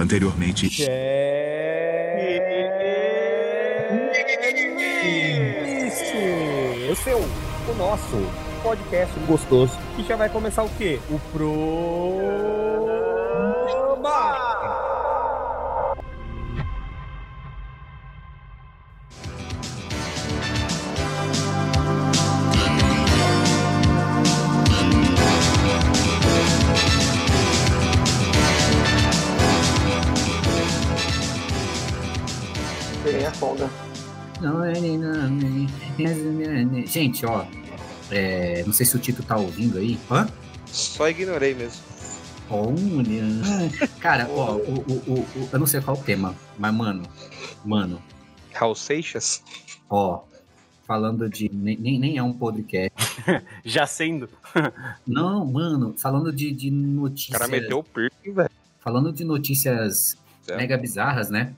Anteriormente. Este, o seu, o nosso podcast gostoso que já vai começar o quê? O Pro. Gente, ó. é, não sei se o Tito tá ouvindo aí. Hã? Só ignorei mesmo. Olha. Cara, ó, o, o, o, o- eu não sei qual o tema, mas, mano, mano, Raul Seixas? ó, falando de. Nem, nem é um podcast. Já sendo. Não, mano, falando de, de O notícias. cara meteu o piercing, velho. Falando de notícias É. mega bizarras, né?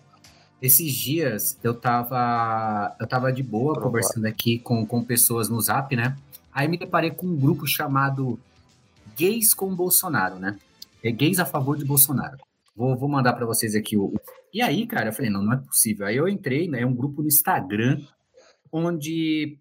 Esses dias eu tava. Eu tava de boa conversando aqui com, com pessoas no zap, né? Aí me deparei com um grupo chamado Gays com Bolsonaro, né? É gays a favor de Bolsonaro. Vou, vou mandar pra vocês aqui o. o- E aí, cara, eu falei, não, não é possível. Aí eu entrei, né? É um grupo no Instagram onde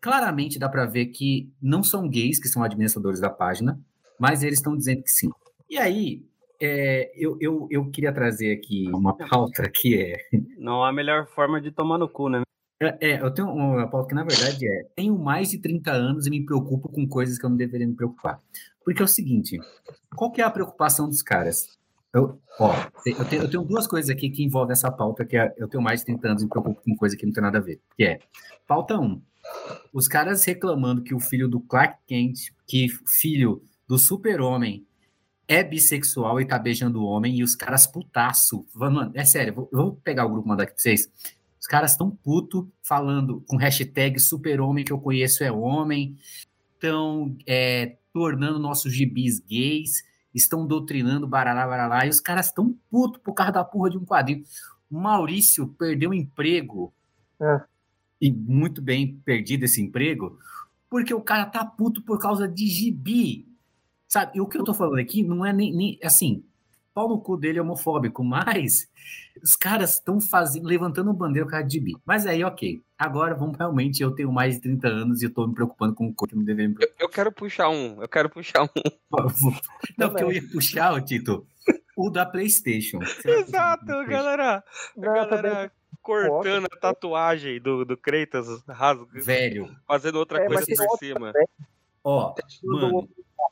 claramente dá pra ver que não são gays que são administradores da página, mas eles estão dizendo que sim. E aí, é, eu, eu, eu queria trazer aqui uma pauta que é, Não há melhor forma de tomar no cu, né? é, é, eu tenho uma pauta que na verdade é, tenho mais de 30 anos e me preocupo com coisas que eu não deveria me preocupar. Porque é o seguinte, qual que é a preocupação dos caras? Eu, ó, eu tenho, eu tenho duas coisas aqui que envolvem essa pauta, que é, eu tenho mais de 30 anos e me preocupo com coisa que não tem nada a ver. Que é, pauta 1, os caras reclamando que o filho do Clark Kent, que filho do super-homem, é bissexual e tá beijando o homem, e os caras putaço. Mano, é sério, vou, vou pegar o grupo e mandar aqui pra vocês. Os caras estão puto falando com hashtag super-homem que eu conheço é homem, estão é, tornando nossos gibis gays, estão doutrinando baralá, baralá, e os caras estão puto por causa da porra de um quadrinho. O Maurício perdeu o emprego, É. e muito bem perdido esse emprego, porque o cara tá puto por causa de gibi. Sabe? E o que eu tô falando aqui não é nem, nem assim, pau no cu dele é homofóbico, mas os caras estão fazendo, levantando um bandeira por causa de gibi. Mas aí, ok. Agora, vamos realmente, eu tenho mais de 30 anos e eu tô me preocupando com o que eu não deveria me Eu, eu quero puxar um, eu quero puxar um. preocupar. Não, porque eu ia puxar, ô, Tito, o da Playstation. O Exato, da PlayStation? galera. A Não, galera cortando a tatuagem do, do Kratos, rasga, Velho, fazendo outra É, coisa por outra cima. Ó, mano,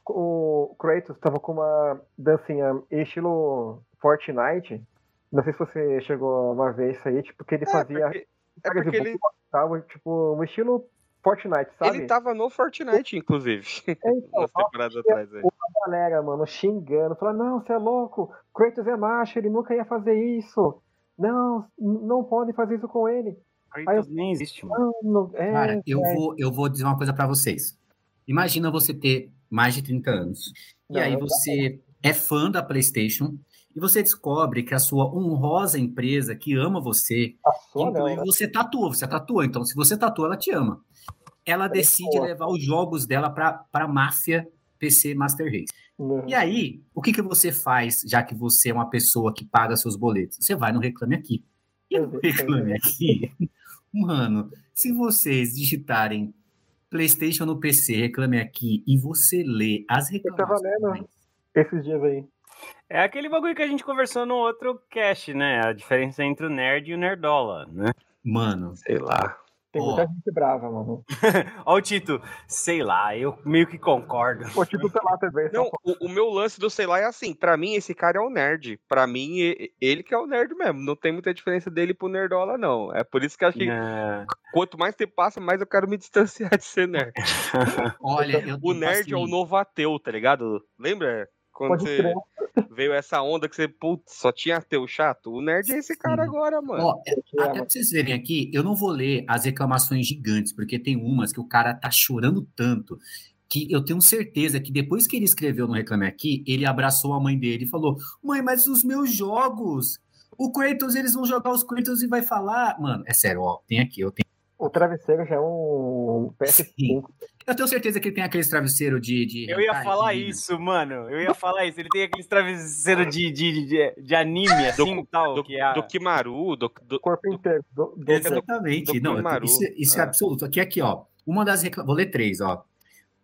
O Kratos tava com uma dancinha estilo Fortnite. Não sei se você chegou a ver isso aí, tipo, que ele É fazia porque, é porque ele, tava, tipo, um estilo Fortnite, sabe? ele tava no Fortnite, inclusive. É, então, Umas temporadas atrás aí. a galera, mano, xingando, falando, não, você é louco, Kratos é macho, ele nunca ia fazer isso. Não, não pode fazer isso com ele. Kratos nem existe, mano. Não, não, é, Cara, eu é, vou, eu vou dizer uma coisa pra vocês. Imagina você ter mais de 30 anos. E Não, aí você é fã da PlayStation e você descobre que a sua honrosa empresa que ama você, a não, inclusive né? você tatuou, você tatuou, então se você tatuou, ela te ama. Ela decide levar os jogos dela pra, pra máfia PC Master Race. Não. E aí, o que, que você faz, já que você é uma pessoa que paga seus boletos? Você vai no Reclame Aqui. E no Reclame Aqui, mano, se vocês digitarem PlayStation no PC, Reclame Aqui, e você lê as tava reclamações... lendo. Esses dias aí. É aquele bagulho que a gente conversou no outro cast, né? A diferença entre o nerd e o nerdola, né? Mano, Sei lá. Tem Ó. muita gente brava, mano. Ó o Tito, sei lá, eu meio que concordo. O tipo, sei lá, também. Não, o, o meu lance do sei lá é assim, pra mim esse cara é o nerd. Pra mim, ele que é o nerd mesmo. Não tem muita diferença dele pro nerdola, não. É por isso que eu acho que É, quanto mais tempo passa, mais eu quero me distanciar de ser nerd. olha, O tipo nerd é o assim, novo ateu, tá ligado? Lembra? Quando Pode você crer. veio essa onda que você, putz, só tinha ateu chato? O nerd é esse cara Sim. agora, mano. Ó, É, até pra vocês verem aqui, eu não vou ler as reclamações gigantes, porque tem umas que o cara tá chorando tanto que eu tenho certeza que depois que ele escreveu no Reclame Aqui, ele abraçou a mãe dele e falou: Mãe, mas os meus jogos, o Kratos, eles vão jogar os Kratos e vai falar. Mano, é sério, ó, tem aqui, eu tenho. O travesseiro já é um PS5. Eu tenho certeza que ele tem aqueles travesseiros de, de. Eu ia falar de- isso, mano. Eu ia falar isso. Ele tem aqueles travesseiros de, de, de, de anime, assim, tal, Do, que é do Kimaru, do, do- Corpo inteiro. Do, do, Exatamente. do Não, Kimaru. isso, isso é É. absoluto. Aqui, aqui, ó. Uma das reclamações. Vou ler três, ó.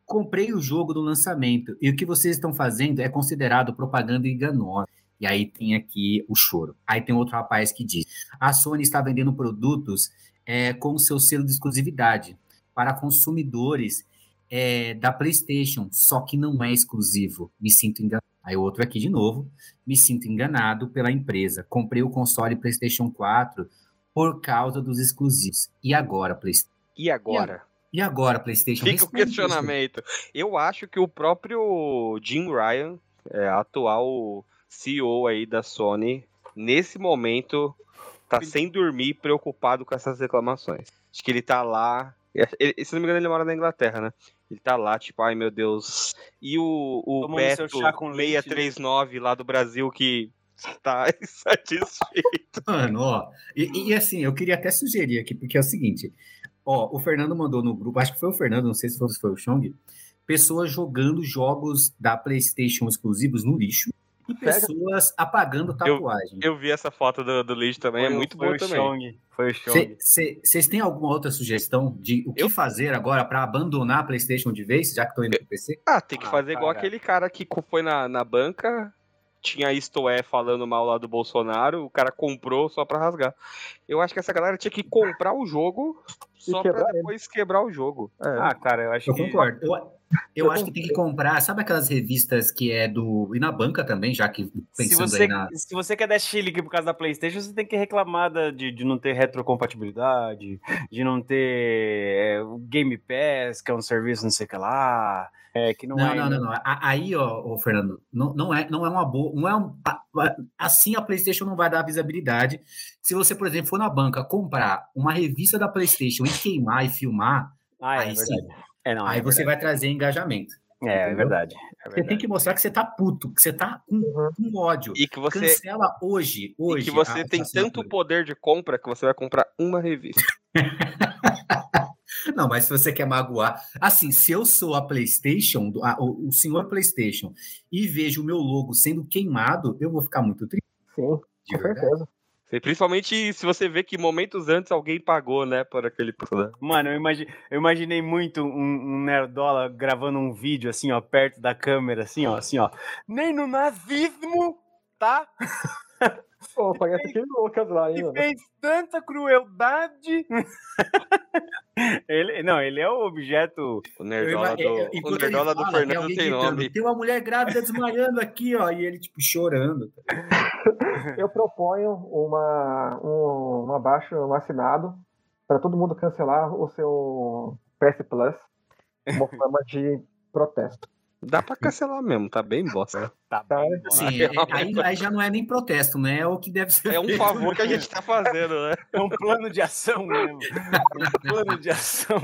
Comprei o jogo do lançamento e o que vocês estão fazendo é considerado propaganda enganosa. E aí tem aqui o choro. Aí tem outro rapaz que diz: a Sony está vendendo produtos é, com seu selo de exclusividade para consumidores é, da PlayStation, só que não é exclusivo. Me sinto enganado. Aí outro aqui de novo. Me sinto enganado pela empresa. Comprei o console PlayStation 4 por causa dos exclusivos. E agora, PlayStation? E agora? E agora, PlayStation? Fica o questionamento. Eu acho que o próprio Jim Ryan, é, atual CEO aí da Sony, nesse momento tá sem dormir, preocupado com essas reclamações. Acho que ele tá lá. ele- se não me engano, ele mora na Inglaterra, né? Ele tá lá, tipo, ai meu Deus. E o, o Beto seu chá com leite, né? 639 lá do Brasil que tá insatisfeito. Mano, ó. E, e, assim, eu queria até sugerir aqui, porque é o seguinte: ó, o Fernando mandou no grupo, acho que foi o Fernando, não sei se foi, se foi o Chong, pessoas jogando jogos da PlayStation exclusivos no lixo e pessoas apagando tatuagem. Eu vi essa foto do, do lixo também, é Foi o- muito foi boa o também. Chong, Foi o Chong. Vocês têm alguma outra sugestão de o que Eu- fazer agora para abandonar a PlayStation de vez, já que estão indo pro PC? Ah, tem que Ah, fazer igual cara. aquele cara que foi na, na banca, tinha isto é falando mal lá do Bolsonaro, o cara comprou só pra rasgar. Eu acho que essa galera tinha que comprar o jogo só pra quebrar ele. depois quebrar o jogo. É. Ah, cara, eu acho Eu que... concordo. Eu, eu Eu acho que tem que comprar, sabe aquelas revistas que é do. E na banca também, já que Se pensando você, aí na. se você quer dar chilique por causa da PlayStation, você tem que reclamar da- de, de não ter retrocompatibilidade, de não ter é, o Game Pass, que é um serviço não sei o que lá, é, que não, Não, é. não, não, não. Aí, ó, ô, Fernando, não, não, é, não é uma boa. Não é um, assim a PlayStation não vai dar visibilidade. Se você, por exemplo, for na banca comprar uma revista da PlayStation e queimar e filmar, Ah, é aí sim. Verdade. É, não, aí é você verdade. vai trazer engajamento. É, é verdade. é Você tem verdade. que mostrar que você tá puto, que você tá com, Uhum. com ódio. E que você, Cancela hoje, e hoje. que você a- tem a tanto poder de compra que você vai comprar uma revista. Não, mas se você quer magoar. Assim, se eu sou a PlayStation, a- o, o senhor PlayStation, e vejo o meu logo sendo queimado, eu vou ficar muito triste. Sim, De com verdade. certeza. Principalmente se você vê que momentos antes alguém pagou, né, por aquele produto. Mano, eu, imagi- eu imaginei muito um, um nerdola gravando um vídeo assim, ó, perto da câmera, assim, ó, assim, ó. Nem no nazismo, tá? Pô, parece aquele Lucas lá, hein, que mano. fez tanta crueldade. ele, não, ele é o objeto. O nerdola do, é, é, o enquanto ele nerdola do fala, tem Fernando tem gritando, nome. Tem uma mulher grávida desmaiando aqui, ó, e ele, tipo, chorando. Eu proponho uma, um, um abaixo, um assinado, para todo mundo cancelar o seu PS Plus, uma forma de protesto. Dá pra cancelar mesmo, tá bem bosta. Tá Tá, bem, é- Sim, é aí, aí já não é nem protesto, né? É o que deve ser. É um favor que a gente tá fazendo, né? É um plano de ação mesmo. um plano de ação.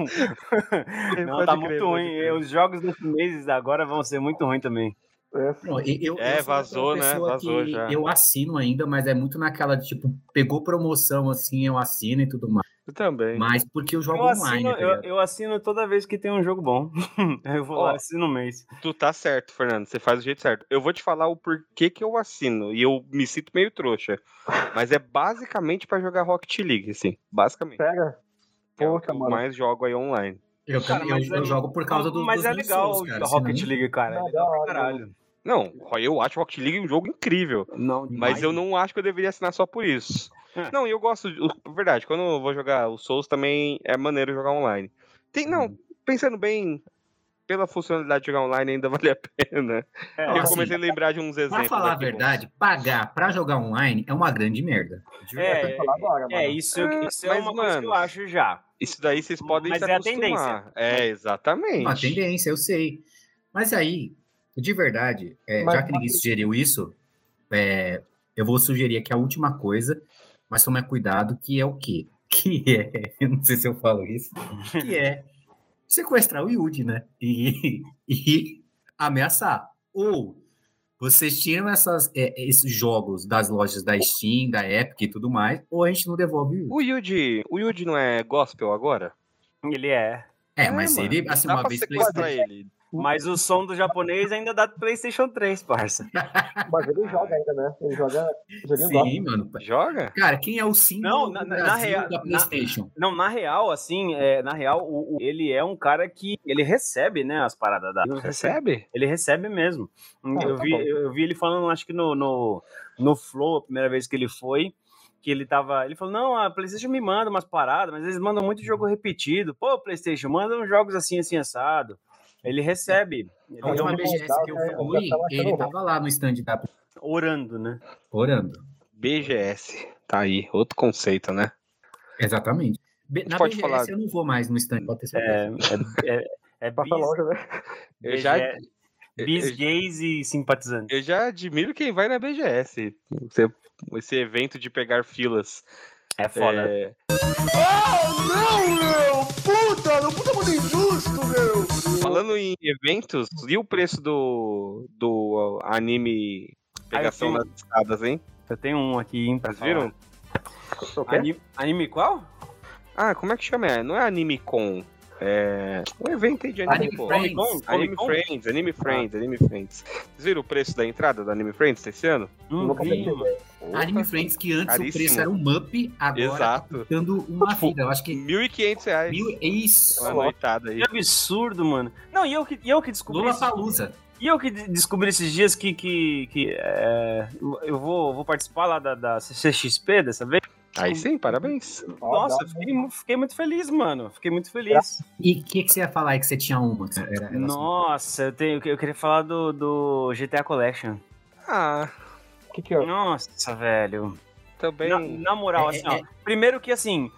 Não, tá muito ruim. Os jogos desse mês agora vão ser muito ruins também. É, Não, eu, É, eu vazou, né? pessoa Vazou que já. Eu assino ainda, mas é muito naquela de tipo, pegou promoção assim, eu assino e tudo mais. Eu também. Mas porque eu jogo Eu online, assino, tá eu, eu assino toda vez que tem um jogo bom. eu vou Ó. lá, assino um mês. Tu tá certo, Fernando. Você faz do jeito certo. Eu vou te falar o porquê que eu assino. E eu me sinto meio trouxa. Mas é basicamente pra jogar Rocket League, assim. Basicamente. pega. É o que Poxa, eu mano. mais jogo aí online. Eu, Cara, também- eu, mas eu é- jogo por causa do, Mas dos é legal Souls, cara, Rocket senão- League, cara. É Não, legal pra caralho. Não, eu acho Rocket League um jogo incrível. Não, Mas eu não acho que eu deveria assinar só por isso. É. Não, e eu gosto. de- Verdade, quando eu vou jogar o Souls também é maneiro jogar online. Tem, não, Uhum. pensando bem, pela funcionalidade de jogar online ainda vale a pena. É, eu assim, comecei a lembrar de uns exemplos. Pra falar a verdade, pagar pra jogar online é uma grande merda. De verdade. É, falar agora, é, mano. isso, Ah, isso é mas, uma coisa que eu mano, acho já. Isso daí vocês podem Mas se é a tendência. É, exatamente. Uma tendência, eu sei. Mas aí, de verdade, é, Mas- já que ninguém sugeriu isso, é, eu vou sugerir aqui a última coisa, mas tome cuidado, que é o quê? Que é, eu não sei se eu falo isso, que é sequestrar o Yudi, né? E, e ameaçar. Ou vocês tiram essas, é, esses jogos das lojas da Steam, da Epic e tudo mais, ou a gente não devolve o Yudi. O Yuji, o Yuji não é gospel agora? Ele é. É, mas mano, ele, assim, dá uma pra vez sequestrar PlayStation. ele. Mas o som do japonês ainda dá do PlayStation 3, parça. Mas ele joga ainda, né? Ele joga Sim, mano. Joga? Cara, quem é o símbolo Não, na- do na- na real- da na- PlayStation? Não, na real, assim, é, na real, o- o- ele é um cara que ele recebe, né, as paradas da. Recebe? Ele recebe mesmo. Ah, eu, tá vi, bom. eu, eu vi ele falando, acho que no, no, no Flow, a primeira vez que ele foi, que ele tava. Ele falou: não, a PlayStation me manda umas paradas, mas eles mandam muito jogo repetido. Pô, PlayStation, manda uns jogos assim, assim, assado. Ele recebe. Ele A última BGS que eu eu fui, ele tava lá no stand da orando, né? orando. BGS. Tá aí, outro conceito, né? Exatamente. B- Na Pode BGS falar. eu não vou mais no stand, pode ter certeza. É, é, é, é bis, longe, né? Eu já, bis eu- gays e simpatizantes. eu já admiro quem vai na BGS. Esse, esse evento de pegar filas. É foda. É, falando em eventos, e o preço do, do anime pegação Ah, eu nas escadas, hein? Eu tenho um aqui, hein, Vocês viram? Anime, anime qual? Ah, como é que chama? É, Não é Anime Con. É um evento aí de anime, Anime pô. Friends. Anime Comic-Con? Friends, Anime Friends, Anime Friends. Vocês viram o preço da entrada do Anime Friends desse ano? Hum, Nunca vi. Anime Friends, que antes o Caríssimo. preço era um up, agora Exato. tá uma Tipo, vida. Eu acho que 1.500 reais. mil, isso. Uma noitada aí. Que absurdo, mano. Não, e eu que, e eu que descobri. Lula esse- Palusa. E eu que de- descobri esses dias que, que, que é, eu- eu vou, vou participar lá da, da CCXP dessa vez. Aí sim, parabéns. Nossa, eu fiquei, fiquei muito feliz, mano. Fiquei muito feliz. E o que, que você ia falar aí que você tinha uma? Era- era assim. Nossa, eu, tenho, eu queria falar do, do GTA Collection. Ah, O que que é? Nossa, velho. também. Na, na moral, É, assim, é, ó. Primeiro que assim.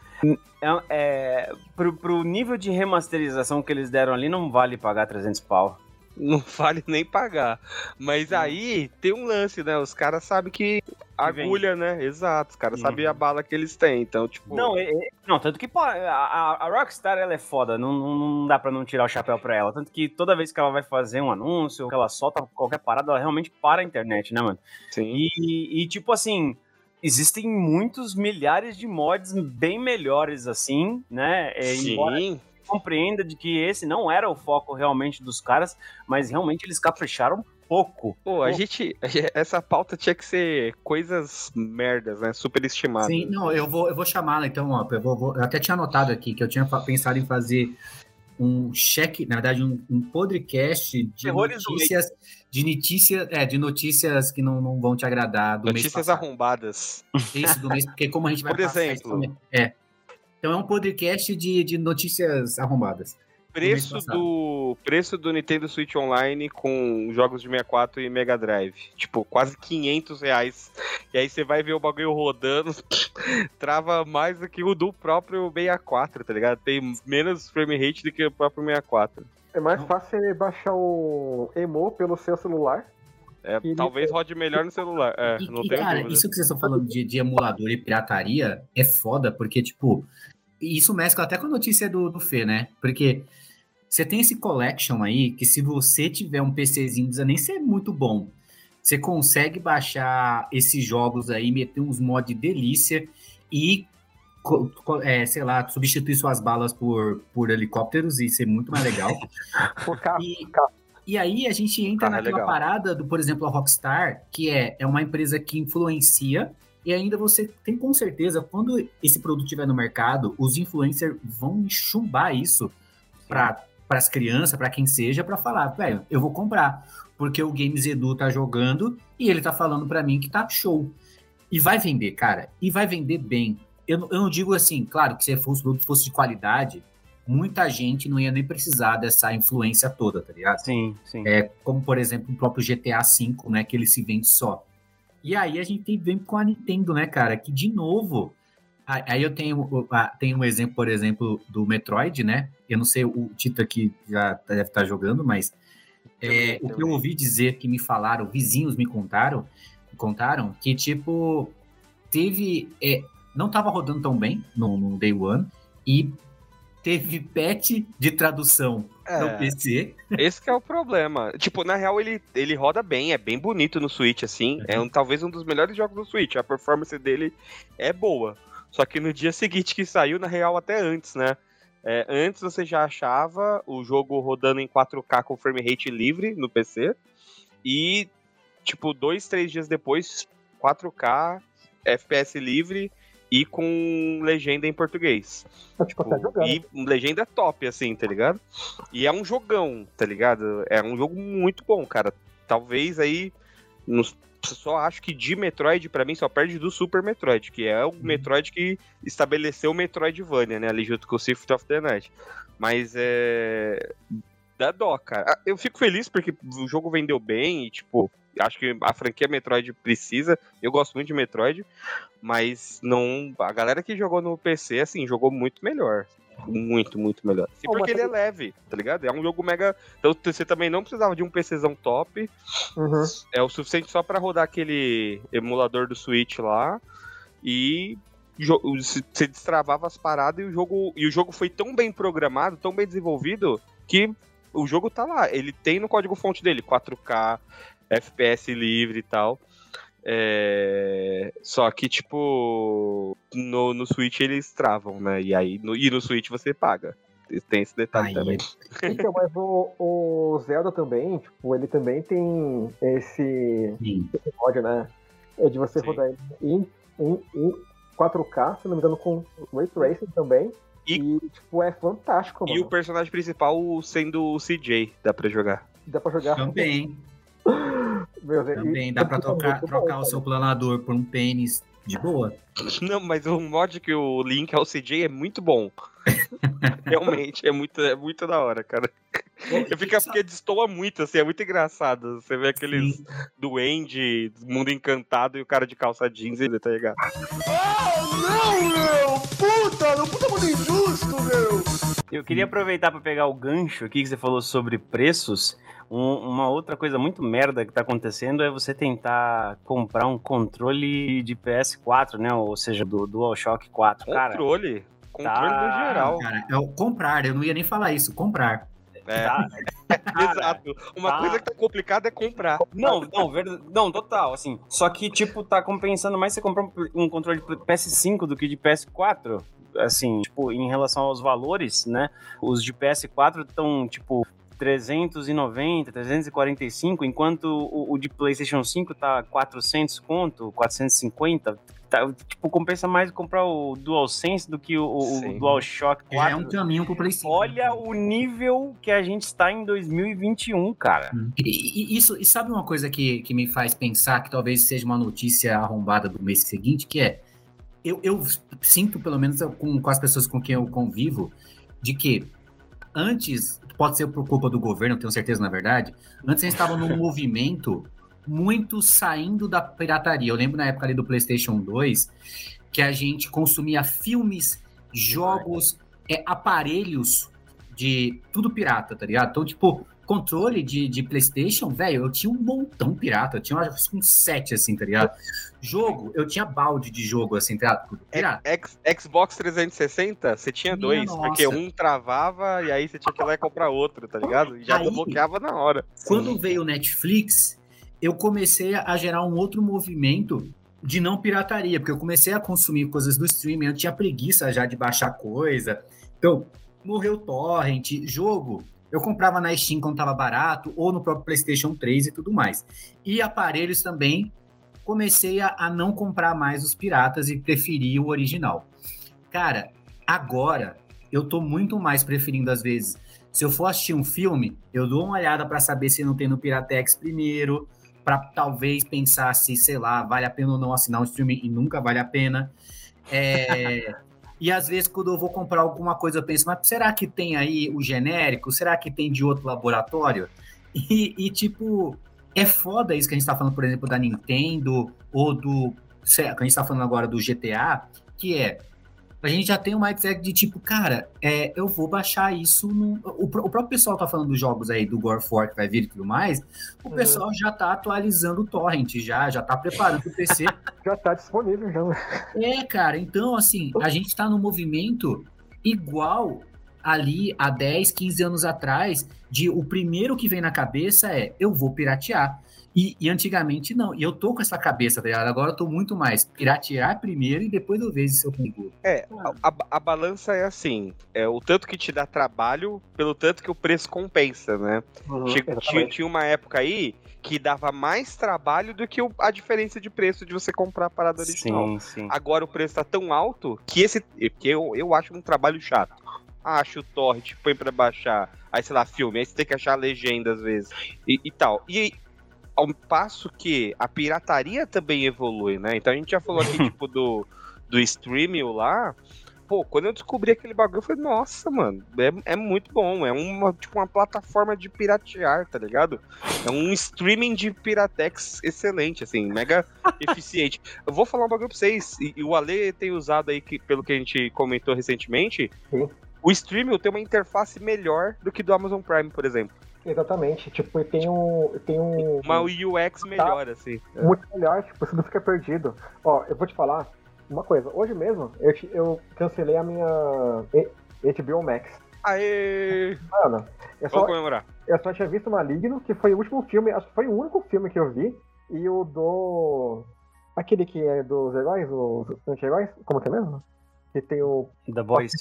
É, é, pro, pro nível de remasterização que eles deram ali, não vale pagar 300 pau. Não vale nem pagar. Mas aí tem um lance, né? Os caras sabem que agulha, né? Exato. Os caras Uhum. sabem a bala que eles têm. Então, tipo. Não, é- é- não, tanto que a, a- Rockstar ela é foda, não, não, dá pra não tirar o chapéu pra ela. Tanto que toda vez que ela vai fazer um anúncio, que ela solta qualquer parada, ela realmente para a internet, né, mano? Sim. E, e, tipo assim, existem muitos milhares de mods bem melhores assim, né? É, embora Sim. Compreenda de que esse não era o foco realmente dos caras, mas realmente eles capricharam pouco. Pô, a gente. Essa pauta tinha que ser coisas merdas, né? Super estimadas. Sim, não, eu vou, eu vou chamá-la então, ó. Eu, vou, vou- eu até tinha anotado aqui que eu tinha pensado em fazer um cheque, na verdade, um, um podcast de Terrores notícias, de notícias, é, de notícias que não, não vão te agradar Notícias arrombadas. Isso, do mês, porque como a gente vai Por passar exemplo. isso, é. Então é um podcast de, de notícias arrombadas. Preço do, preço do Nintendo Switch Online com jogos de 64 e Mega Drive. Tipo, quase 500 reais. E aí você vai ver o bagulho rodando, trava mais do que o do próprio 64, tá ligado? Tem menos frame rate do que o próprio 64. É mais Não. fácil você baixar o emo pelo seu celular. É, E talvez rode melhor no celular. É, E, não e, cara, dúvida. isso que vocês estão falando de, de emulador e pirataria é foda, porque, tipo, isso mescla até com a notícia do, do Fê, né? Porque você tem esse collection aí que se você tiver um PCzinho, não precisa nem ser muito bom. Você consegue baixar esses jogos aí, meter uns mods delícia e, é, sei lá, substituir suas balas por, por helicópteros e ser muito mais legal. Por carro. E, e aí a gente entra Carro é naquela legal. parada do, por exemplo, a Rockstar, que é, é uma empresa que influencia, e ainda você tem com certeza, quando esse produto estiver no mercado, os influencers vão chumbar isso para as crianças, para quem seja, para falar, velho, eu vou comprar, porque o Games Edu tá jogando e ele tá falando para mim que tá show. E vai vender, cara, e vai vender bem. Eu, não- eu não digo assim, claro, que se fosse, o produto fosse de qualidade, muita gente não ia nem precisar dessa influência toda, tá ligado? Sim, sim. É, como, por exemplo, o próprio GTA V, né? Que ele se vende só. E aí a gente tem, vem com a Nintendo, né, cara? Que, de novo... Aí eu tenho, tenho um exemplo, por exemplo, do Metroid, né? Eu não sei, o Tito aqui já deve estar jogando, mas... é, o que eu ouvi dizer, que me falaram, vizinhos me contaram, contaram que, tipo, teve... é, não estava rodando tão bem no, no Day One, e teve patch de tradução no É. PC, Esse que é o problema. Tipo, na real, ele, ele roda bem, é bem bonito no Switch, assim. É um, talvez um dos melhores jogos do Switch. A performance dele é boa. Só que no dia seguinte que saiu, na real, até antes, né? É, antes você já achava o jogo rodando em 4K com frame rate livre no PC. E, tipo, dois, três dias depois, 4K, FPS livre e com legenda em português. É, tipo, tá jogando. E legenda top, assim, tá ligado? E é um jogão, tá ligado? É um jogo muito bom, cara. Talvez aí. Nos, só acho que de Metroid, pra mim, só perde do Super Metroid, que é o Metroid que estabeleceu o Metroidvania, né? Ali junto com o Symphony of the Night. Mas é. Dá dó, cara. Ah, Eu fico feliz porque o jogo vendeu bem e, tipo, acho que a franquia Metroid precisa. Eu gosto muito de Metroid, mas não. A galera que jogou no PC, assim, jogou muito melhor. Muito, muito melhor. Sim, porque ele é leve, tá ligado? É um jogo mega. Então você também não precisava de um PCzão top. Uhum. É o suficiente só pra rodar aquele emulador do Switch lá. E você destravava as paradas e o jogo. E o jogo foi tão bem programado, tão bem desenvolvido, que o jogo tá lá. Ele tem no código fonte dele, 4K, FPS livre e tal. É, Só que, tipo, no, no Switch eles travam, né? E aí, no, e no Switch você paga. Tem esse detalhe Aí, também. Então, mas o, o Zelda também, tipo, ele também tem esse sim. mod, né? É de você Sim. rodar ele em, em, em 4K, se não me engano, com Ray Tracing também. E- E, tipo, é fantástico, E mano. o personagem principal sendo o CJ, dá pra jogar. Dá pra jogar. Também, Meu Deus, também. e- Dá pra e- trocar, trocar o seu planador por um pênis de boa. Não, mas o mod que o Link ao CJ é muito bom. Realmente, é muito, é muito da hora, cara. Eu fico porque destoa muito, assim, é muito engraçado. Você vê aqueles duende, mundo encantado e o cara de calça jeans e tá ligado? Eu queria aproveitar para pegar o gancho aqui que você falou sobre preços. Um- uma outra coisa muito merda que tá acontecendo é você tentar comprar um controle de PS4, né? Ou seja, do DualShock 4. Cara, Controle. Controle tá- no geral. Cara, é o comprar, eu não ia nem falar isso, comprar. É, tá- exato. Uma tá. coisa que tá complicada é comprar. Não, não, verdade, não, total, assim. Só que, tipo, tá compensando mais você comprar um, um controle de PS5 do que de PS4. Assim, tipo, em relação aos valores, né? Os de PS4 estão, tipo, 390, 345, enquanto o, o de PlayStation 5 tá 400 conto, 450. Tá, tipo, compensa mais comprar o DualSense do que o, o. DualShock 4. É um caminho pro Play 5. Olha o nível que a gente está em 2021, cara. E, e- isso, e sabe uma coisa que, que me faz pensar que talvez seja uma notícia arrombada do mês seguinte, que é eu, eu sinto, pelo menos com, com as pessoas com quem eu convivo, de que antes, pode ser por culpa do governo, tenho certeza na verdade, antes a gente estava num movimento muito saindo da pirataria. Eu lembro na época ali do PlayStation 2 que a gente consumia filmes, jogos, é, aparelhos de tudo pirata, tá ligado? Então, tipo, controle de, de PlayStation, velho, eu tinha um montão pirata. Eu tinha uns sete, assim, tá ligado? Jogo, eu tinha balde de jogo, assim, tá ligado? Pirata. X- Xbox 360, você tinha Minha dois, nossa. porque um travava e aí você tinha que ir lá e comprar outro, tá ligado? E já Aí- desbloqueava na hora. Quando veio o Netflix, eu comecei a gerar um outro movimento de não pirataria, porque eu comecei a consumir coisas do streaming, eu tinha preguiça já de baixar coisa. Então, morreu torrent, jogo, eu comprava na Steam quando tava barato, ou no próprio PlayStation 3 e tudo mais. E aparelhos também, comecei a, a não comprar mais os piratas e preferir o original. Cara, agora eu tô muito mais preferindo, às vezes, se eu for assistir um filme, eu dou uma olhada para saber se não tem no Piratex primeiro, para talvez pensar se, sei lá, vale a pena ou não assinar um streaming e nunca vale a pena. É, e às vezes, quando eu vou comprar alguma coisa, eu penso, mas será que tem aí o genérico? Será que tem de outro laboratório? E, e, tipo, é foda isso que a gente tá falando, por exemplo, da Nintendo ou do. a gente tá falando agora do GTA, que é. A gente já tem um mindset de tipo, cara, é, eu vou baixar isso no. O, o próprio pessoal tá falando dos jogos aí do Gore 4 que vai vir e tudo mais. O Uhum. pessoal já tá atualizando o torrent, já, já tá preparando o PC. Já tá disponível, já. É, cara, então, assim, a gente tá num movimento igual ali há 10, 15 anos atrás, de o primeiro que vem na cabeça é eu vou piratear. E, e antigamente não. E eu tô com essa cabeça, tá ligado? Agora eu tô muito mais piratear primeiro e depois eu vejo se eu consigo. É, a, a- a balança é assim: é o tanto que te dá trabalho, pelo tanto que o preço compensa, né? Uhum, Tinha, tinha, uma época aí que dava mais trabalho do que o- a diferença de preço de você comprar a parada original. Sim, sim. Agora o preço tá tão alto que esse que eu, eu acho um trabalho chato. Acho o torrent, põe pra baixar, aí sei lá, filme, aí você tem que achar a legenda às vezes e, e tal. E ao passo que a pirataria também evolui, né? Então a gente já falou aqui, tipo, do, do streaming lá. Pô, quando eu descobri aquele bagulho, eu falei, nossa, mano, é, é muito bom. É uma, tipo, uma plataforma de piratear, tá ligado? É um streaming de Piratex excelente, assim, mega eficiente. Eu vou falar um bagulho pra vocês, e, e o Ale tem usado aí, que, pelo que a gente comentou recentemente. O streaming tem uma interface melhor do que do Amazon Prime, por exemplo. Exatamente. Tipo, e tem um. Tem um. Uma UX melhor, assim. muito melhor, tipo, você não fica perdido. Ó, eu vou te falar uma coisa. Hoje mesmo, eu, te- eu cancelei a minha HBO Max. Aê! Mano, eu só, comemorar. eu só tinha visto Maligno, que foi o último filme, acho que foi o único filme que eu vi. E o do. Aquele que é dos heróis, os anti-heróis? Como que é mesmo? Que tem o The Boys.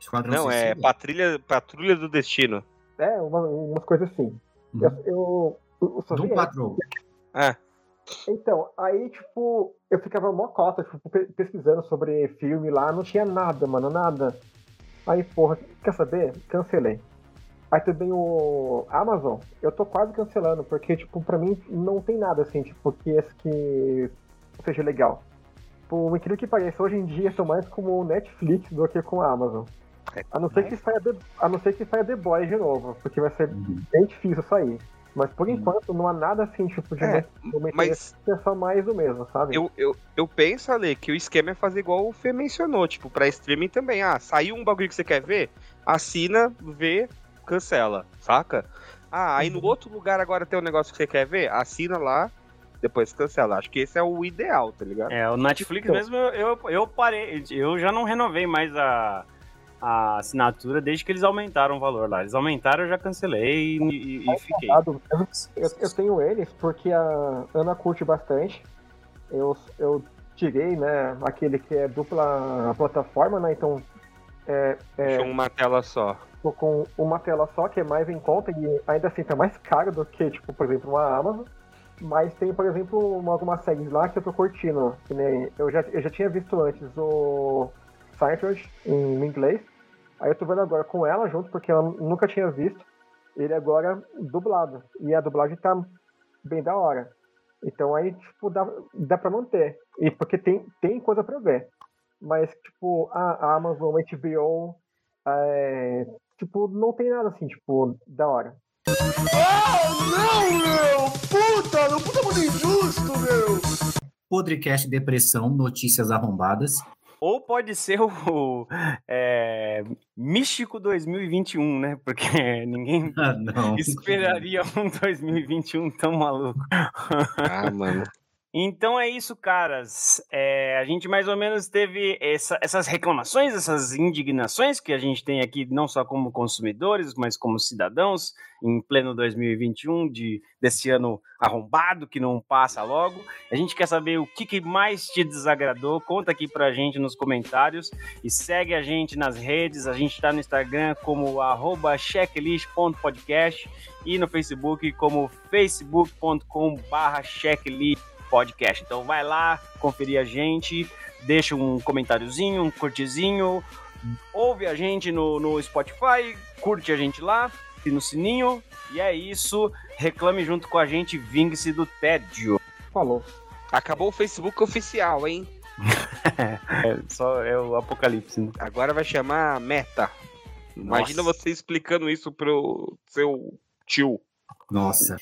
Esquadrão Não, é Suicida? Patrulha, Patrulha do Destino. É, uma- umas coisas assim. Uhum. Eu, eu, eu Do. Patrol. É. Então, aí, tipo, eu ficava mó cota, tipo, pe- pesquisando sobre filme lá, não tinha nada, mano, nada. Aí, porra, quer saber? Cancelei. Aí também o Amazon, eu tô quase cancelando, porque, tipo, pra mim não tem nada, assim, tipo, que esse que seja legal. Por incrível que pareça, hoje em dia eu tô mais como o Netflix do que com a Amazon. A não ser que saia The, a não ser que saia The Boys de novo, porque vai ser Uhum. bem difícil sair. Mas por Uhum. enquanto não há nada assim, tipo, de É, momento Mas é só mais do mesmo, sabe? eu, eu, eu penso, Ale, que o esquema é fazer igual o Fê mencionou, tipo, pra streaming também. Ah, saiu um bagulho que você quer ver? Assina, vê, cancela, saca? Ah, aí no outro lugar agora tem um negócio que você quer ver? Assina lá, depois cancela. Acho que esse é o ideal, tá ligado? É, o Netflix Então. mesmo, eu, eu parei, eu já não renovei mais a, a assinatura desde que eles aumentaram o valor lá. Eles aumentaram, eu já cancelei e, e- e fiquei. Passado, Eu, eu- tenho eles porque a Ana curte bastante. Eu, eu tirei, né, aquele que é dupla plataforma, né? Então é, é, uma tela só. tô com uma tela só, que é mais em conta e ainda assim tá mais caro do que, tipo, por exemplo, uma Amazon. Mas tem, por exemplo, uma- algumas séries lá que eu tô curtindo. Que nem, eu, já, eu já tinha visto antes o Seinfeld em inglês. Aí eu tô vendo agora com ela junto, porque ela nunca tinha visto. Ele agora dublado. E a dublagem tá bem da hora. Então aí, tipo, dá, dá pra manter. E porque tem, tem coisa pra ver. Mas, tipo, a, Amazon, a HBO, é, tipo, não tem nada assim, tipo, da hora. Podcast Depressão, Notícias Arrombadas. Ou pode ser o é, Místico 2021, né? Porque ninguém Ah, não. esperaria um 2021 tão maluco. Ah, mano. Então é isso, caras. É, a gente mais ou menos teve essa- essas reclamações, essas indignações que a gente tem aqui, não só como consumidores, mas como cidadãos, em pleno 2021, de, desse ano arrombado que não passa logo. A gente quer saber o que, que mais te desagradou. Conta aqui pra gente nos comentários e segue a gente nas redes. A gente tá no Instagram como checklist.podcast e no Facebook como facebook.com barra checklist podcast. Então vai lá, conferir a gente, deixa um comentáriozinho, um curtizinho, ouve a gente no, no Spotify, curte a gente lá, e no sininho. E é isso. Reclame junto com a gente, vingue-se do tédio. Falou. Acabou o Facebook oficial, hein? É, só é o apocalipse. Né? Agora vai chamar Meta. Imagina Nossa. você explicando isso pro seu tio. Nossa.